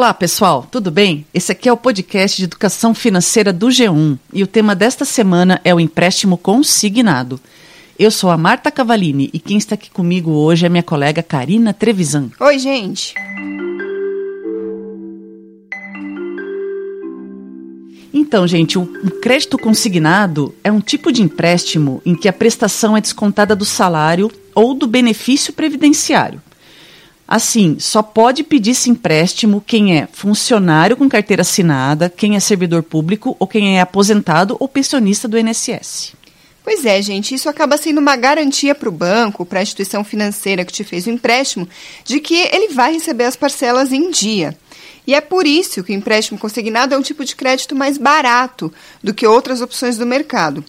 Olá, pessoal, tudo bem? Esse aqui é o podcast de educação financeira do G1 e o tema desta semana é o empréstimo consignado. Eu sou a Marta Cavalini e quem está aqui comigo hoje é minha colega Karina Trevisan. Oi, gente. Então, gente, o crédito consignado é um tipo de empréstimo em que a prestação é descontada do salário ou do benefício previdenciário. Assim, só pode pedir esse empréstimo quem é funcionário com carteira assinada, quem é servidor público ou quem é aposentado ou pensionista do INSS. Pois é, gente, isso acaba sendo uma garantia para o banco, para a instituição financeira que te fez o empréstimo, de que ele vai receber as parcelas em dia. E é por isso que o empréstimo consignado é um tipo de crédito mais barato do que outras opções do mercado.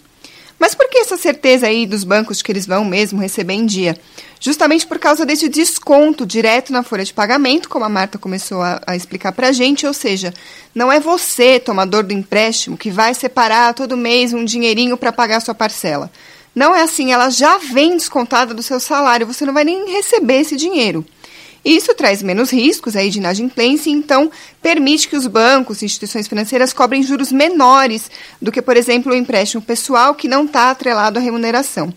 Mas por que essa certeza aí dos bancos de que eles vão mesmo receber em dia? Justamente por causa desse desconto direto na folha de pagamento, como a Marta começou a, a explicar para a gente, ou seja, não é você, tomador do empréstimo, que vai separar todo mês um dinheirinho para pagar sua parcela. Não é assim, ela já vem descontada do seu salário, você não vai nem receber esse dinheiro. Isso traz menos riscos aí de inadimplência e, então, permite que os bancos e instituições financeiras cobrem juros menores do que, por exemplo, o empréstimo pessoal que não está atrelado à remuneração.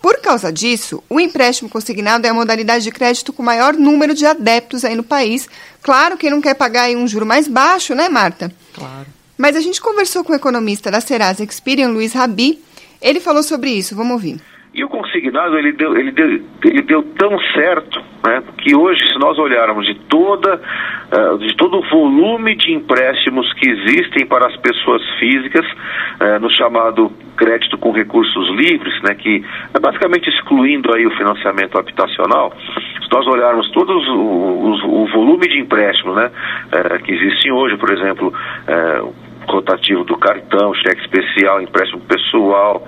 Por causa disso, o empréstimo consignado é a modalidade de crédito com maior número de adeptos aí no país. Claro que não quer pagar um juro mais baixo, né, Marta? Claro. Mas a gente conversou com o economista da Serasa Experian, Luiz Rabi. Ele falou sobre isso. Vamos ouvir. E o consignado ele deu, ele deu, ele deu tão certo né, que hoje, se nós olharmos de, toda, uh, de todo o volume de empréstimos que existem para as pessoas físicas, uh, no chamado crédito com recursos livres, né, que é basicamente excluindo aí o financiamento habitacional, se nós olharmos todo o, volume de empréstimos né, uh, que existem hoje, por exemplo, rotativo do cartão, cheque especial, empréstimo pessoal,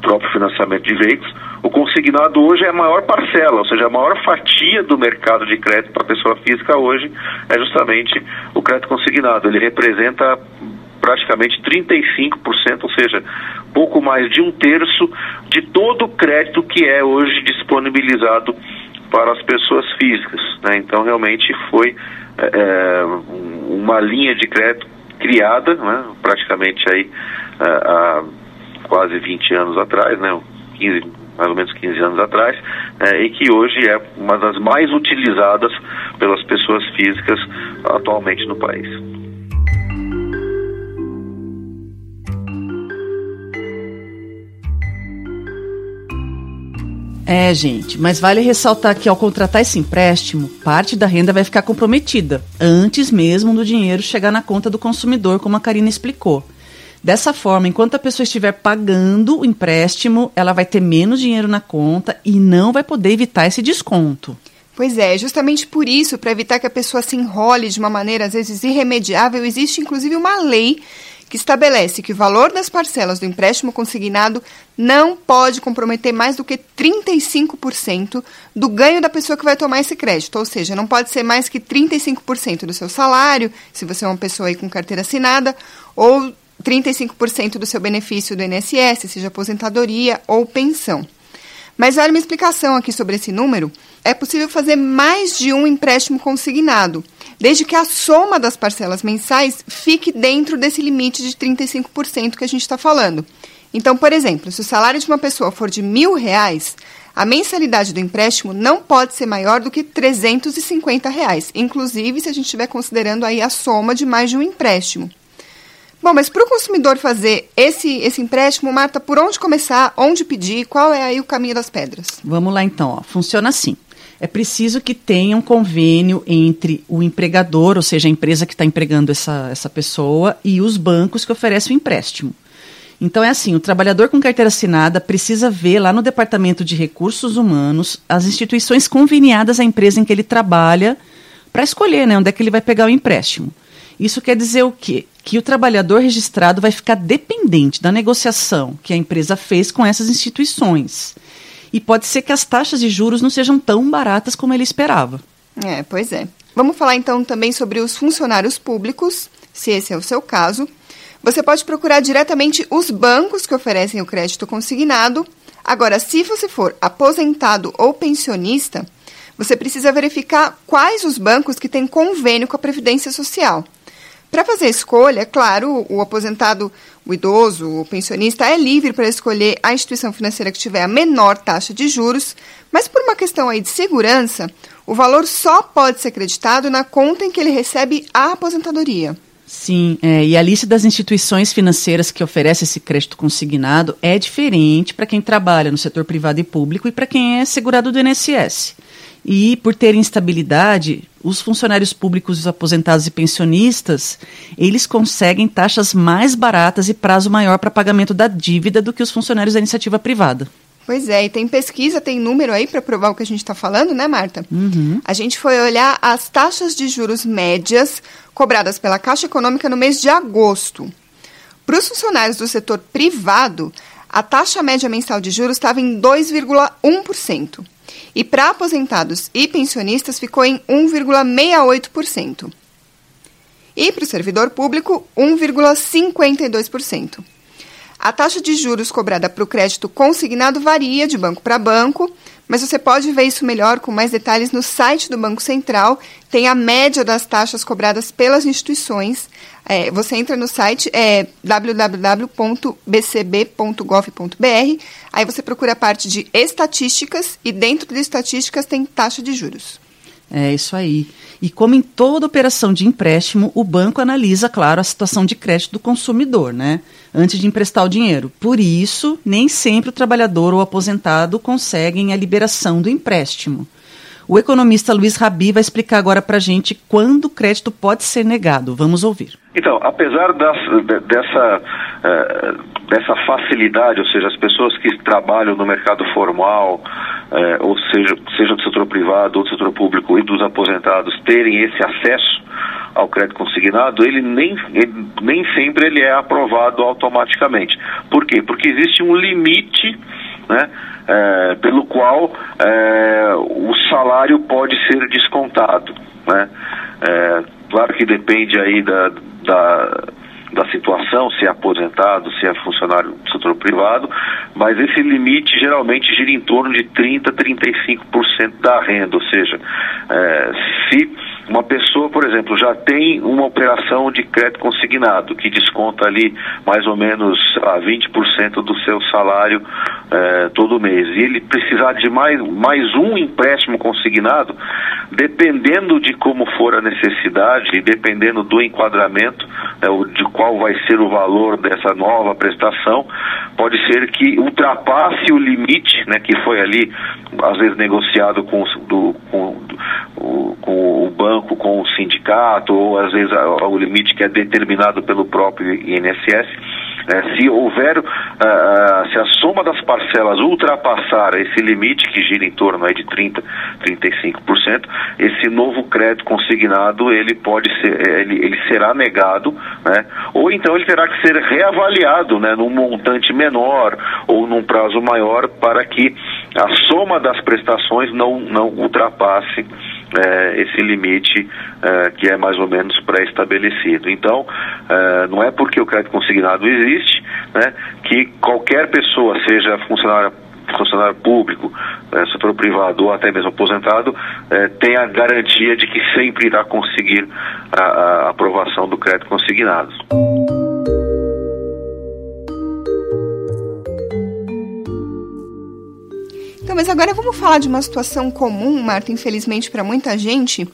próprio financiamento de veículos, o consignado hoje é a maior parcela, ou seja, a maior fatia do mercado de crédito para pessoa física hoje é justamente o crédito consignado. Ele representa praticamente 35%, ou seja, pouco mais de um terço de todo o crédito que é hoje disponibilizado para as pessoas físicas. Né? Então, realmente foi é, uma linha de crédito criada, né? praticamente aí é, a quase 20 anos atrás, né, 15, mais ou menos 15 anos atrás, é, e que hoje é uma das mais utilizadas pelas pessoas físicas atualmente no país. É, gente, mas vale ressaltar que ao contratar esse empréstimo, parte da renda vai ficar comprometida, antes mesmo do dinheiro chegar na conta do consumidor, como a Karina explicou. Dessa forma, enquanto a pessoa estiver pagando o empréstimo, ela vai ter menos dinheiro na conta e não vai poder evitar esse desconto. Pois é, justamente por isso, para evitar que a pessoa se enrole de uma maneira às vezes irremediável, existe inclusive uma lei que estabelece que o valor das parcelas do empréstimo consignado não pode comprometer mais do que 35% do ganho da pessoa que vai tomar esse crédito. Ou seja, não pode ser mais que 35% do seu salário, se você é uma pessoa aí com carteira assinada, ou 35% do seu benefício do INSS, seja aposentadoria ou pensão. Mas vale uma explicação aqui sobre esse número. É possível fazer mais de um empréstimo consignado, desde que a soma das parcelas mensais fique dentro desse limite de 35% que a gente está falando. Então, por exemplo, se o salário de uma pessoa for de mil reais, a mensalidade do empréstimo não pode ser maior do que 350 reais, inclusive se a gente estiver considerando aí a soma de mais de um empréstimo. Bom, mas para o consumidor fazer esse, esse empréstimo, Marta, por onde começar, onde pedir, qual é aí o caminho das pedras? Vamos lá então, ó. funciona assim. É preciso que tenha um convênio entre o empregador, ou seja, a empresa que está empregando essa, essa pessoa, e os bancos que oferecem o empréstimo. Então é assim, o trabalhador com carteira assinada precisa ver lá no Departamento de Recursos Humanos as instituições conveniadas à empresa em que ele trabalha para escolher né, onde é que ele vai pegar o empréstimo. Isso quer dizer o quê? Que o trabalhador registrado vai ficar dependente da negociação que a empresa fez com essas instituições. E pode ser que as taxas de juros não sejam tão baratas como ele esperava. É, pois é. Vamos falar então também sobre os funcionários públicos, se esse é o seu caso. Você pode procurar diretamente os bancos que oferecem o crédito consignado. Agora, se você for aposentado ou pensionista, você precisa verificar quais os bancos que têm convênio com a Previdência Social. Para fazer a escolha, claro, o aposentado, o idoso, o pensionista é livre para escolher a instituição financeira que tiver a menor taxa de juros, mas por uma questão aí de segurança, o valor só pode ser creditado na conta em que ele recebe a aposentadoria. Sim, é, e a lista das instituições financeiras que oferece esse crédito consignado é diferente para quem trabalha no setor privado e público e para quem é segurado do INSS. E por ter instabilidade, os funcionários públicos, os aposentados e pensionistas, eles conseguem taxas mais baratas e prazo maior para pagamento da dívida do que os funcionários da iniciativa privada. Pois é, e tem pesquisa, tem número aí para provar o que a gente está falando, né, Marta? Uhum. A gente foi olhar as taxas de juros médias cobradas pela Caixa Econômica no mês de agosto. Para os funcionários do setor privado, a taxa média mensal de juros estava em 2,1%. E para aposentados e pensionistas ficou em 1,68%. E para o servidor público, 1,52%. A taxa de juros cobrada para o crédito consignado varia de banco para banco, mas você pode ver isso melhor com mais detalhes no site do Banco Central. Tem a média das taxas cobradas pelas instituições. É, você entra no site é, www.bcb.gov.br, aí você procura a parte de estatísticas e dentro de estatísticas tem taxa de juros. É isso aí. E como em toda operação de empréstimo, o banco analisa, claro, a situação de crédito do consumidor, né? Antes de emprestar o dinheiro. Por isso, nem sempre o trabalhador ou aposentado conseguem a liberação do empréstimo. O economista Luiz Rabi vai explicar agora para a gente quando o crédito pode ser negado. Vamos ouvir. Então, apesar das, dessa, uh, dessa facilidade, ou seja, as pessoas que trabalham no mercado formal, uh, ou seja, seja do setor privado ou do setor público e dos aposentados terem esse acesso ao crédito consignado, ele nem, ele, nem sempre ele é aprovado automaticamente. Por quê? Porque existe um limite né, é, pelo qual é, o salário pode ser descontado. Né? É, claro que depende aí da, da, da situação, se é aposentado, se é funcionário do setor privado, mas esse limite geralmente gira em torno de 30%, 35% da renda, ou seja, é, se uma pessoa, por exemplo, já tem uma operação de crédito consignado, que desconta ali mais ou menos ah, 20% do seu salário eh, todo mês, e ele precisar de mais, mais um empréstimo consignado, dependendo de como for a necessidade e dependendo do enquadramento, né, de qual vai ser o valor dessa nova prestação, pode ser que ultrapasse o limite, né, que foi ali, às vezes negociado com, do, com, do, com o banco banco com o sindicato, ou às vezes o limite que é determinado pelo próprio INSS. Né? Se houver, uh, se a soma das parcelas ultrapassar esse limite, que gira em torno aí de 30%, 35%, esse novo crédito consignado, ele pode ser, ele, ele será negado, né? ou então ele terá que ser reavaliado né, num montante menor ou num prazo maior para que a soma das prestações não, não ultrapasse é, esse limite é, que é mais ou menos pré-estabelecido. Então, é, não é porque o crédito consignado existe né, que qualquer pessoa, seja funcionário funcionário público, é, setor privado ou até mesmo aposentado, é, tenha a garantia de que sempre irá conseguir a, a aprovação do crédito consignado. Então, mas agora vamos falar de uma situação comum, Marta, infelizmente para muita gente.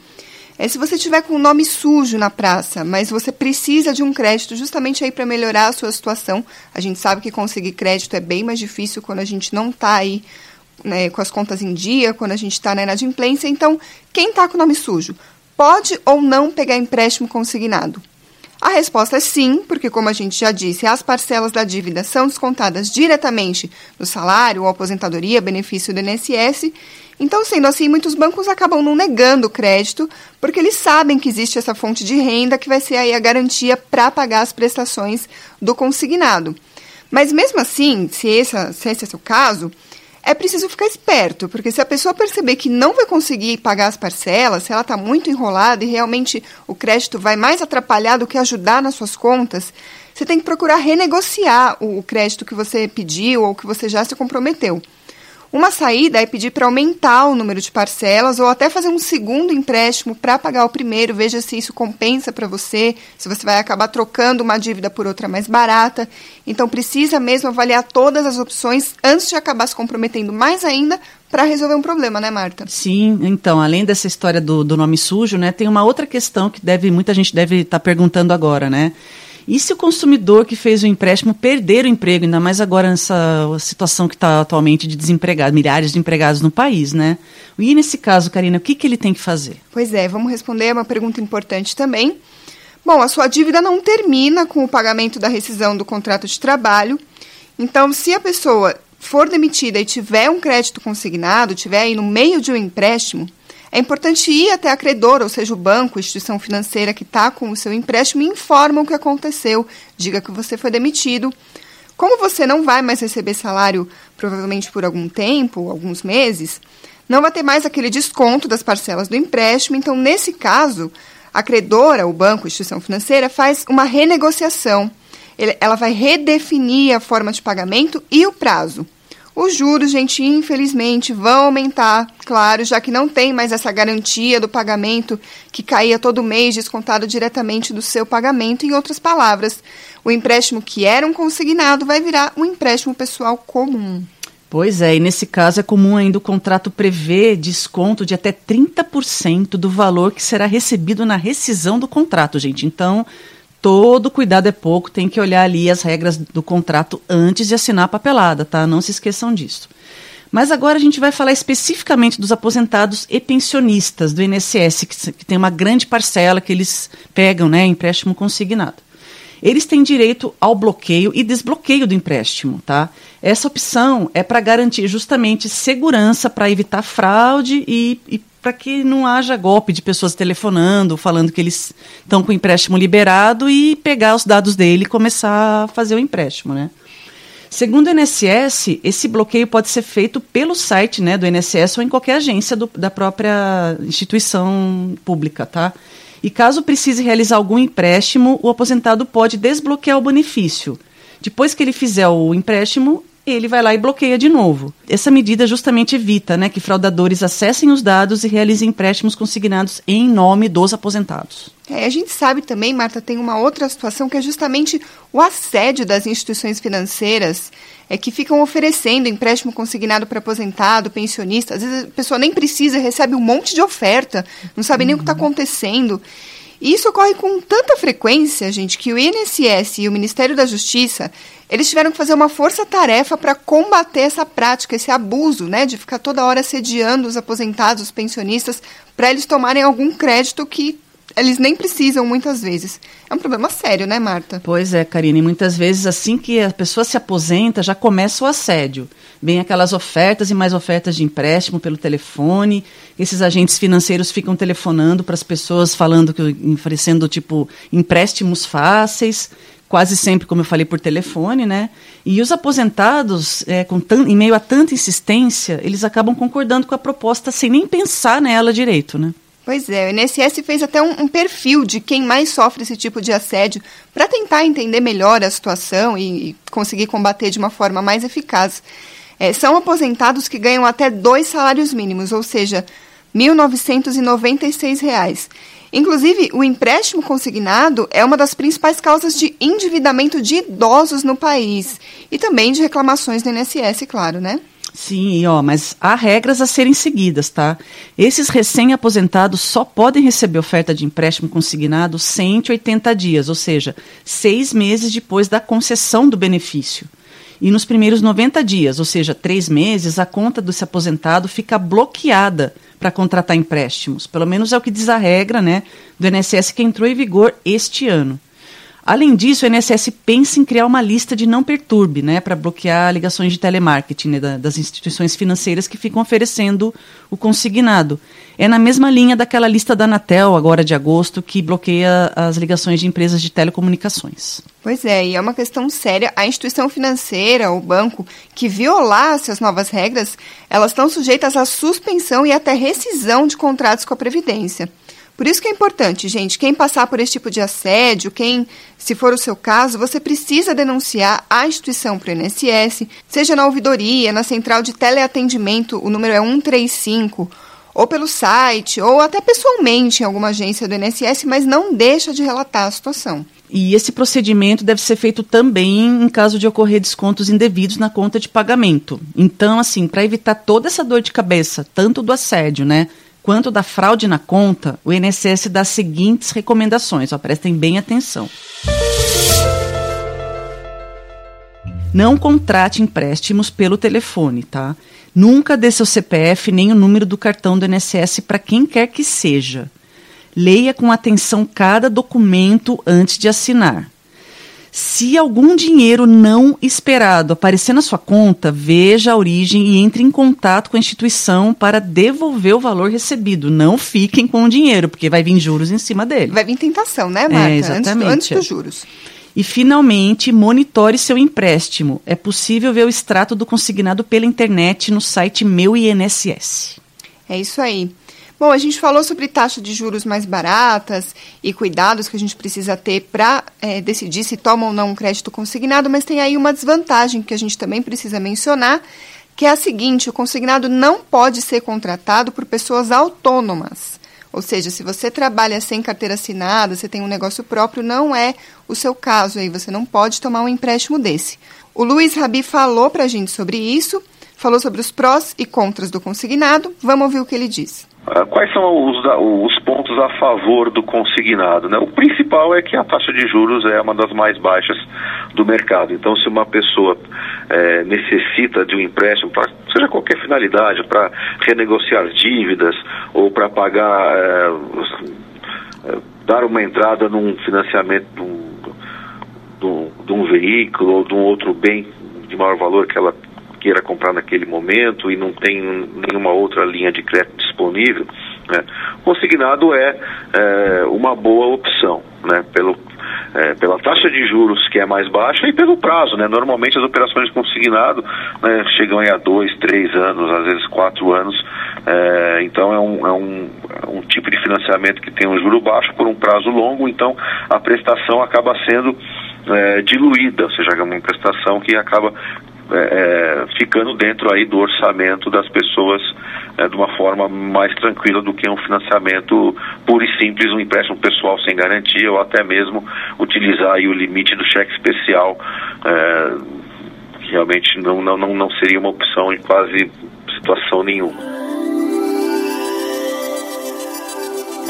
É se você tiver com o nome sujo na praça, mas você precisa de um crédito justamente aí para melhorar a sua situação. A gente sabe que conseguir crédito é bem mais difícil quando a gente não está aí né, com as contas em dia, quando a gente está na inadimplência. Então, quem está com o nome sujo pode ou não pegar empréstimo consignado? A resposta é sim, porque, como a gente já disse, as parcelas da dívida são descontadas diretamente do salário ou aposentadoria, benefício do INSS. Então, sendo assim, muitos bancos acabam não negando o crédito, porque eles sabem que existe essa fonte de renda que vai ser aí a garantia para pagar as prestações do consignado. Mas mesmo assim, se, essa, se esse é o seu caso, é preciso ficar esperto, porque se a pessoa perceber que não vai conseguir pagar as parcelas, se ela está muito enrolada e realmente o crédito vai mais atrapalhar do que ajudar nas suas contas, você tem que procurar renegociar o crédito que você pediu ou que você já se comprometeu. Uma saída é pedir para aumentar o número de parcelas ou até fazer um segundo empréstimo para pagar o primeiro. Veja se isso compensa para você, se você vai acabar trocando uma dívida por outra mais barata. Então precisa mesmo avaliar todas as opções antes de acabar se comprometendo mais ainda para resolver um problema, né, Marta? Sim, então, além dessa história do, do nome sujo, né, tem uma outra questão que deve muita gente deve estar tá perguntando agora, né? E se o consumidor que fez o empréstimo perder o emprego, ainda mais agora nessa situação que está atualmente de desempregados, milhares de empregados no país, né? E nesse caso, Karina, o que, que ele tem que fazer? Pois é, vamos responder uma pergunta importante também. Bom, a sua dívida não termina com o pagamento da rescisão do contrato de trabalho. Então, se a pessoa for demitida e tiver um crédito consignado, tiver aí no meio de um empréstimo, é importante ir até a credora, ou seja, o banco, instituição financeira que está com o seu empréstimo, e informa o que aconteceu, diga que você foi demitido. Como você não vai mais receber salário, provavelmente por algum tempo, alguns meses, não vai ter mais aquele desconto das parcelas do empréstimo. Então, nesse caso, a credora, o banco, instituição financeira, faz uma renegociação. Ela vai redefinir a forma de pagamento e o prazo. Os juros, gente, infelizmente vão aumentar, claro, já que não tem mais essa garantia do pagamento que caía todo mês descontado diretamente do seu pagamento. Em outras palavras, o empréstimo que era um consignado vai virar um empréstimo pessoal comum. Pois é, e nesse caso é comum ainda o contrato prever desconto de até 30% do valor que será recebido na rescisão do contrato, gente. Então, todo cuidado é pouco, tem que olhar ali as regras do contrato antes de assinar a papelada, tá? Não se esqueçam disso. Mas agora a gente vai falar especificamente dos aposentados e pensionistas do INSS, que, que tem uma grande parcela que eles pegam, né, empréstimo consignado. Eles têm direito ao bloqueio e desbloqueio do empréstimo, tá? Essa opção é para garantir justamente segurança, para evitar fraude e, e para que não haja golpe de pessoas telefonando, falando que eles estão com o empréstimo liberado e pegar os dados dele e começar a fazer o empréstimo, né? Segundo o INSS, esse bloqueio pode ser feito pelo site né, do INSS ou em qualquer agência do, da própria instituição pública, tá? E caso precise realizar algum empréstimo, o aposentado pode desbloquear o benefício. Depois que ele fizer o empréstimo, ele vai lá e bloqueia de novo. Essa medida justamente evita né, que fraudadores acessem os dados e realizem empréstimos consignados em nome dos aposentados. É, a gente sabe também, Marta, tem uma outra situação que é justamente o assédio das instituições financeiras é, que ficam oferecendo empréstimo consignado para aposentado, pensionista. Às vezes a pessoa nem precisa, recebe um monte de oferta, não sabe nem o que está acontecendo. E isso ocorre com tanta frequência, gente, que o INSS e o Ministério da Justiça eles tiveram que fazer uma força-tarefa para combater essa prática, esse abuso, né, de ficar toda hora sediando os aposentados, os pensionistas, para eles tomarem algum crédito que eles nem precisam muitas vezes. É um problema sério, né, Marta? Pois é, Karine. Muitas vezes, assim que a pessoa se aposenta, já começa o assédio. Vem aquelas ofertas e mais ofertas de empréstimo pelo telefone. Esses agentes financeiros ficam telefonando para as pessoas, falando que oferecendo tipo empréstimos fáceis quase sempre, como eu falei, por telefone, né? E os aposentados, é, com em meio a tanta insistência, eles acabam concordando com a proposta sem nem pensar nela direito, né? Pois é, o INSS fez até um, um perfil de quem mais sofre esse tipo de assédio para tentar entender melhor a situação e, e, conseguir combater de uma forma mais eficaz. É, são aposentados que ganham até dois salários mínimos, ou seja, R$ 1.996. Inclusive, o empréstimo consignado é uma das principais causas de endividamento de idosos no país e também de reclamações do INSS, claro, né? Sim, ó, mas há regras a serem seguidas, tá? Esses recém-aposentados só podem receber oferta de empréstimo consignado 180 dias, ou seja, seis meses depois da concessão do benefício. E nos primeiros 90 dias, ou seja, três meses, a conta desse aposentado fica bloqueada para contratar empréstimos. Pelo menos é o que diz a regra né, do INSS que entrou em vigor este ano. Além disso, o INSS pensa em criar uma lista de não perturbe, né, para bloquear ligações de telemarketing né, das instituições financeiras que ficam oferecendo o consignado. É na mesma linha daquela lista da Anatel, agora de agosto, que bloqueia as ligações de empresas de telecomunicações. Pois é, e é uma questão séria. A instituição financeira, o banco, que violasse as novas regras, elas estão sujeitas à suspensão e até rescisão de contratos com a Previdência. Por isso que é importante, gente, quem passar por esse tipo de assédio, quem, se for o seu caso, você precisa denunciar a instituição para o INSS, seja na ouvidoria, na central de teleatendimento, o número é 135, ou pelo site, ou até pessoalmente em alguma agência do INSS, mas não deixa de relatar a situação. E esse procedimento deve ser feito também em caso de ocorrer descontos indevidos na conta de pagamento. Então, assim, para evitar toda essa dor de cabeça, tanto do assédio, né, quanto da fraude na conta, o INSS dá as seguintes recomendações, ó, prestem bem atenção. Não contrate empréstimos pelo telefone, tá? Nunca dê seu CPF nem o número do cartão do INSS para quem quer que seja. Leia com atenção cada documento antes de assinar. Se algum dinheiro não esperado aparecer na sua conta, veja a origem e entre em contato com a instituição para devolver o valor recebido. Não fiquem com o dinheiro, porque vai vir juros em cima dele. Vai vir tentação, né, Marta? É, exatamente. Antes, antes dos juros. E, finalmente, monitore seu empréstimo. É possível ver o extrato do consignado pela internet no site Meu INSS. É isso aí. Bom, a gente falou sobre taxa de juros mais baratas e cuidados que a gente precisa ter para é, decidir se toma ou não um crédito consignado, mas tem aí uma desvantagem que a gente também precisa mencionar, que é a seguinte: o consignado não pode ser contratado por pessoas autônomas. Ou seja, se você trabalha sem carteira assinada, você tem um negócio próprio, não é o seu caso aí, você não pode tomar um empréstimo desse. O Luiz Rabi falou para a gente sobre isso, falou sobre os prós e contras do consignado. Vamos ouvir o que ele diz. Ah, quais são os, os, pontos a favor do consignado? Né? O principal é que a taxa de juros é uma das mais baixas do mercado. Então, se uma pessoa é, necessita de um empréstimo, para seja qualquer finalidade, para renegociar dívidas ou para pagar, é, é, dar uma entrada num financiamento de um, de um veículo ou de um outro bem de maior valor que ela queira comprar naquele momento e não tem nenhuma outra linha de crédito disponível, né, consignado é, é, uma boa opção, né, pelo, é, pela taxa de juros que é mais baixa e pelo prazo, né, normalmente as operações consignado né, chegam a dois, três anos, às vezes quatro anos, é, então é um, é, um, é um tipo de financiamento que tem um juro baixo por um prazo longo, então a prestação acaba sendo é, diluída, ou seja, é uma prestação que acaba é, é, ficando dentro aí do orçamento das pessoas é, de uma forma mais tranquila do que um financiamento puro e simples, um empréstimo pessoal sem garantia ou até mesmo utilizar aí o limite do cheque especial, é, realmente não, não, não seria uma opção em quase situação nenhuma.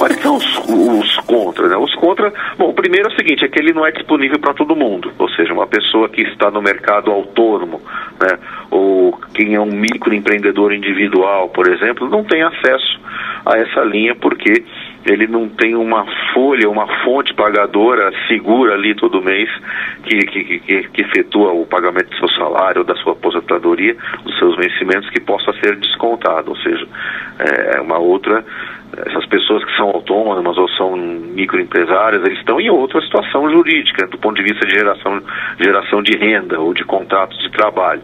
Quais são os, os contras? Né? Os contras, bom, o primeiro é o seguinte, é que ele não é disponível para todo mundo, ou seja, uma pessoa que está no mercado autônomo, né, ou quem é um microempreendedor individual, por exemplo, não tem acesso a essa linha porque ele não tem uma folha, uma fonte pagadora segura ali todo mês que, que, que, que efetua o pagamento do seu salário, da sua aposentadoria, dos seus vencimentos que possa ser descontado, ou seja, é uma outra essas pessoas que são autônomas ou são microempresárias, eles estão em outra situação jurídica, do ponto de vista de geração, geração de renda ou de contratos de trabalho.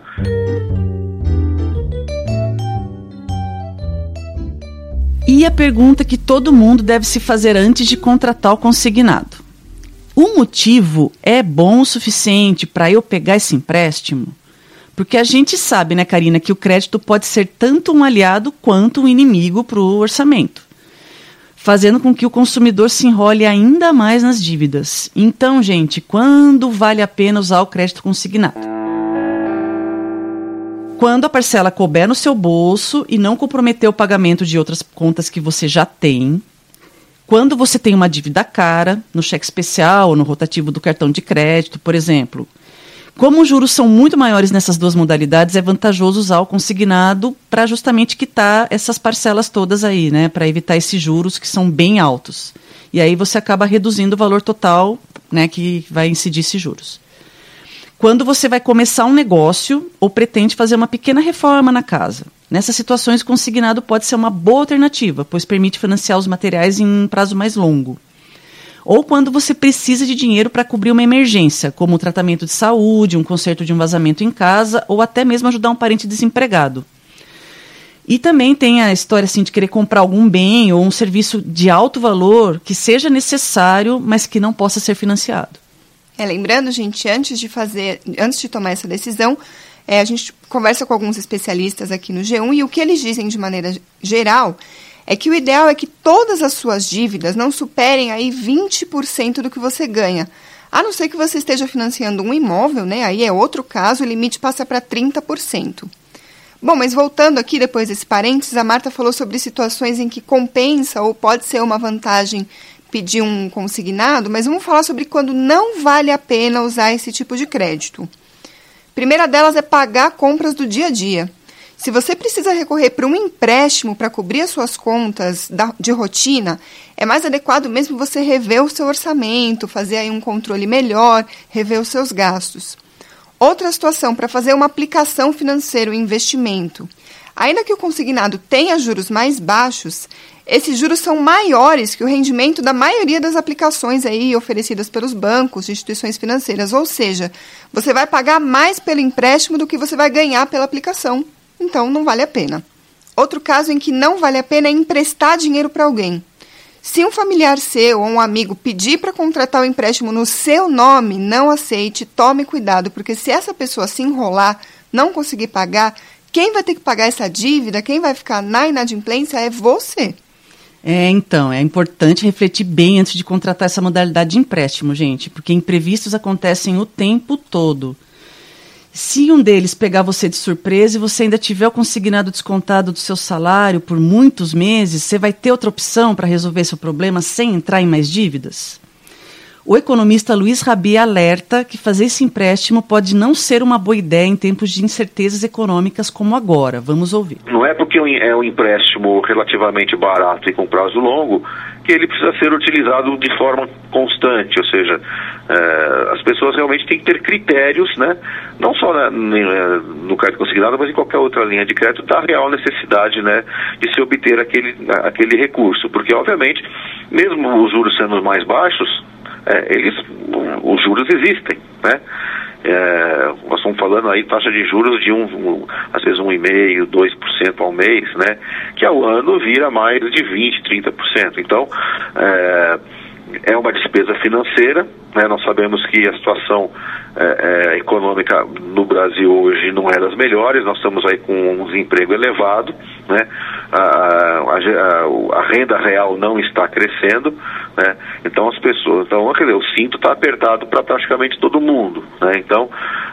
E a pergunta que todo mundo deve se fazer antes de contratar o consignado: o motivo é bom o suficiente para eu pegar esse empréstimo? Porque a gente sabe, né, Karina, que o crédito pode ser tanto um aliado quanto um inimigo para o orçamento fazendo com que o consumidor se enrole ainda mais nas dívidas. Então, gente, quando vale a pena usar o crédito consignado? Quando a parcela couber no seu bolso e não comprometer o pagamento de outras contas que você já tem. Quando você tem uma dívida cara, no cheque especial ou no rotativo do cartão de crédito, por exemplo. Como os juros são muito maiores nessas duas modalidades, é vantajoso usar o consignado para justamente quitar essas parcelas todas aí, né? Para evitar esses juros que são bem altos. E aí você acaba reduzindo o valor total, né, que vai incidir esses juros. Quando você vai começar um negócio ou pretende fazer uma pequena reforma na casa. Nessas situações, o consignado pode ser uma boa alternativa, pois permite financiar os materiais em um prazo mais longo ou quando você precisa de dinheiro para cobrir uma emergência, como o tratamento de saúde, um conserto de um vazamento em casa ou até mesmo ajudar um parente desempregado. E também tem a história assim de querer comprar algum bem ou um serviço de alto valor que seja necessário, mas que não possa ser financiado. É, lembrando, gente, antes de fazer, antes de tomar essa decisão, é, a gente conversa com alguns especialistas aqui no G1 e o que eles dizem de maneira geral é que o ideal é que todas as suas dívidas não superem aí 20% do que você ganha. A não ser que você esteja financiando um imóvel, né? Aí é outro caso, o limite passa para 30%. Bom, mas voltando aqui depois desse parênteses, a Marta falou sobre situações em que compensa ou pode ser uma vantagem pedir um consignado, mas vamos falar sobre quando não vale a pena usar esse tipo de crédito. primeira delas é pagar compras do dia a dia. Se você precisa recorrer para um empréstimo para cobrir as suas contas de rotina, é mais adequado mesmo você rever o seu orçamento, fazer aí um controle melhor, rever os seus gastos. Outra situação, para fazer uma aplicação financeira, um investimento. Ainda que o consignado tenha juros mais baixos, esses juros são maiores que o rendimento da maioria das aplicações aí oferecidas pelos bancos, instituições financeiras. Ou seja, você vai pagar mais pelo empréstimo do que você vai ganhar pela aplicação. Então, não vale a pena. Outro caso em que não vale a pena é emprestar dinheiro para alguém. Se um familiar seu ou um amigo pedir para contratar o empréstimo no seu nome, não aceite, tome cuidado, porque se essa pessoa se enrolar, não conseguir pagar, quem vai ter que pagar essa dívida, quem vai ficar na inadimplência é você. É, então, é importante refletir bem antes de contratar essa modalidade de empréstimo, gente, porque imprevistos acontecem o tempo todo. Se um deles pegar você de surpresa e você ainda tiver o consignado descontado do seu salário por muitos meses, você vai ter outra opção para resolver seu problema sem entrar em mais dívidas? O economista Luiz Rabi alerta que fazer esse empréstimo pode não ser uma boa ideia em tempos de incertezas econômicas como agora. Vamos ouvir. Não é porque é um empréstimo relativamente barato e com prazo longo que ele precisa ser utilizado de forma constante, ou seja, é, as pessoas realmente têm que ter critérios, né, não só na, no crédito consignado, mas em qualquer outra linha de crédito, da real necessidade né, de se obter aquele, aquele recurso, porque obviamente, mesmo os juros sendo mais baixos, é, eles, os juros existem, né? É, nós estamos falando aí taxa de juros de um, um às vezes 1,5%, 2% ao mês, né? Que ao ano vira mais de 20%, 30%. Então, é, é uma despesa financeira, né? Nós sabemos que a situação é, é, econômica no Brasil hoje não é das melhores, nós estamos aí com um desemprego elevado, né? a, a, a, renda real não está crescendo, né? então as pessoas, então dizer, o cinto está apertado para praticamente todo mundo, né? então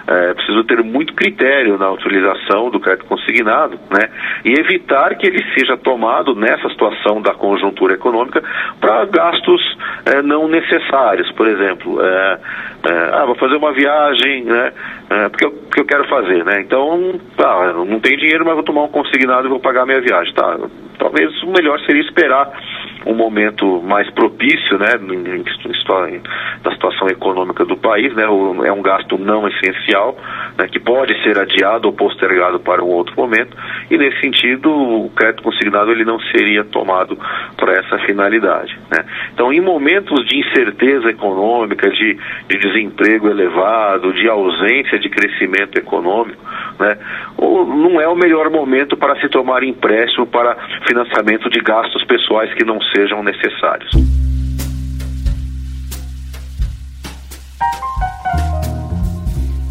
é preciso ter muito critério na utilização do crédito consignado, né? e evitar que ele seja tomado nessa situação da conjuntura econômica para gastos é, não necessários, por exemplo, é, é, ah, vou fazer uma viagem, né? É, porque, eu, porque eu quero fazer, né? Então, tá, não tenho dinheiro, mas vou tomar um consignado e vou pagar a minha viagem, tá? Talvez o melhor seria esperar um momento mais propício, né, da situação econômica do país, né, é um gasto não essencial, né, que pode ser adiado ou postergado para um outro momento, e nesse sentido o crédito consignado ele não seria tomado para essa finalidade, né. Então, em momentos de incerteza econômica, de, de desemprego elevado, de ausência de crescimento econômico, né, não é o melhor momento para se tomar empréstimo para financiamento de gastos pessoais que não sejam necessários.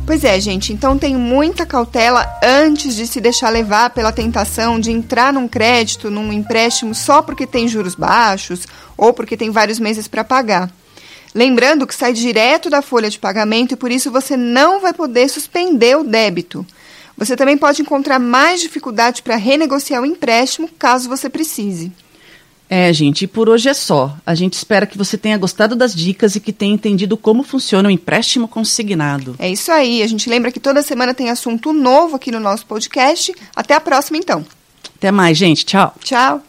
Pois é, gente, então tem muita cautela antes de se deixar levar pela tentação de entrar num crédito, num empréstimo só porque tem juros baixos ou porque tem vários meses para pagar. Lembrando que sai direto da folha de pagamento e por isso você não vai poder suspender o débito. Você também pode encontrar mais dificuldade para renegociar o empréstimo caso você precise. É, gente, e por hoje é só. A gente espera que você tenha gostado das dicas e que tenha entendido como funciona o empréstimo consignado. É isso aí. A gente lembra que toda semana tem assunto novo aqui no nosso podcast. Até a próxima, então. Até mais, gente. Tchau. Tchau.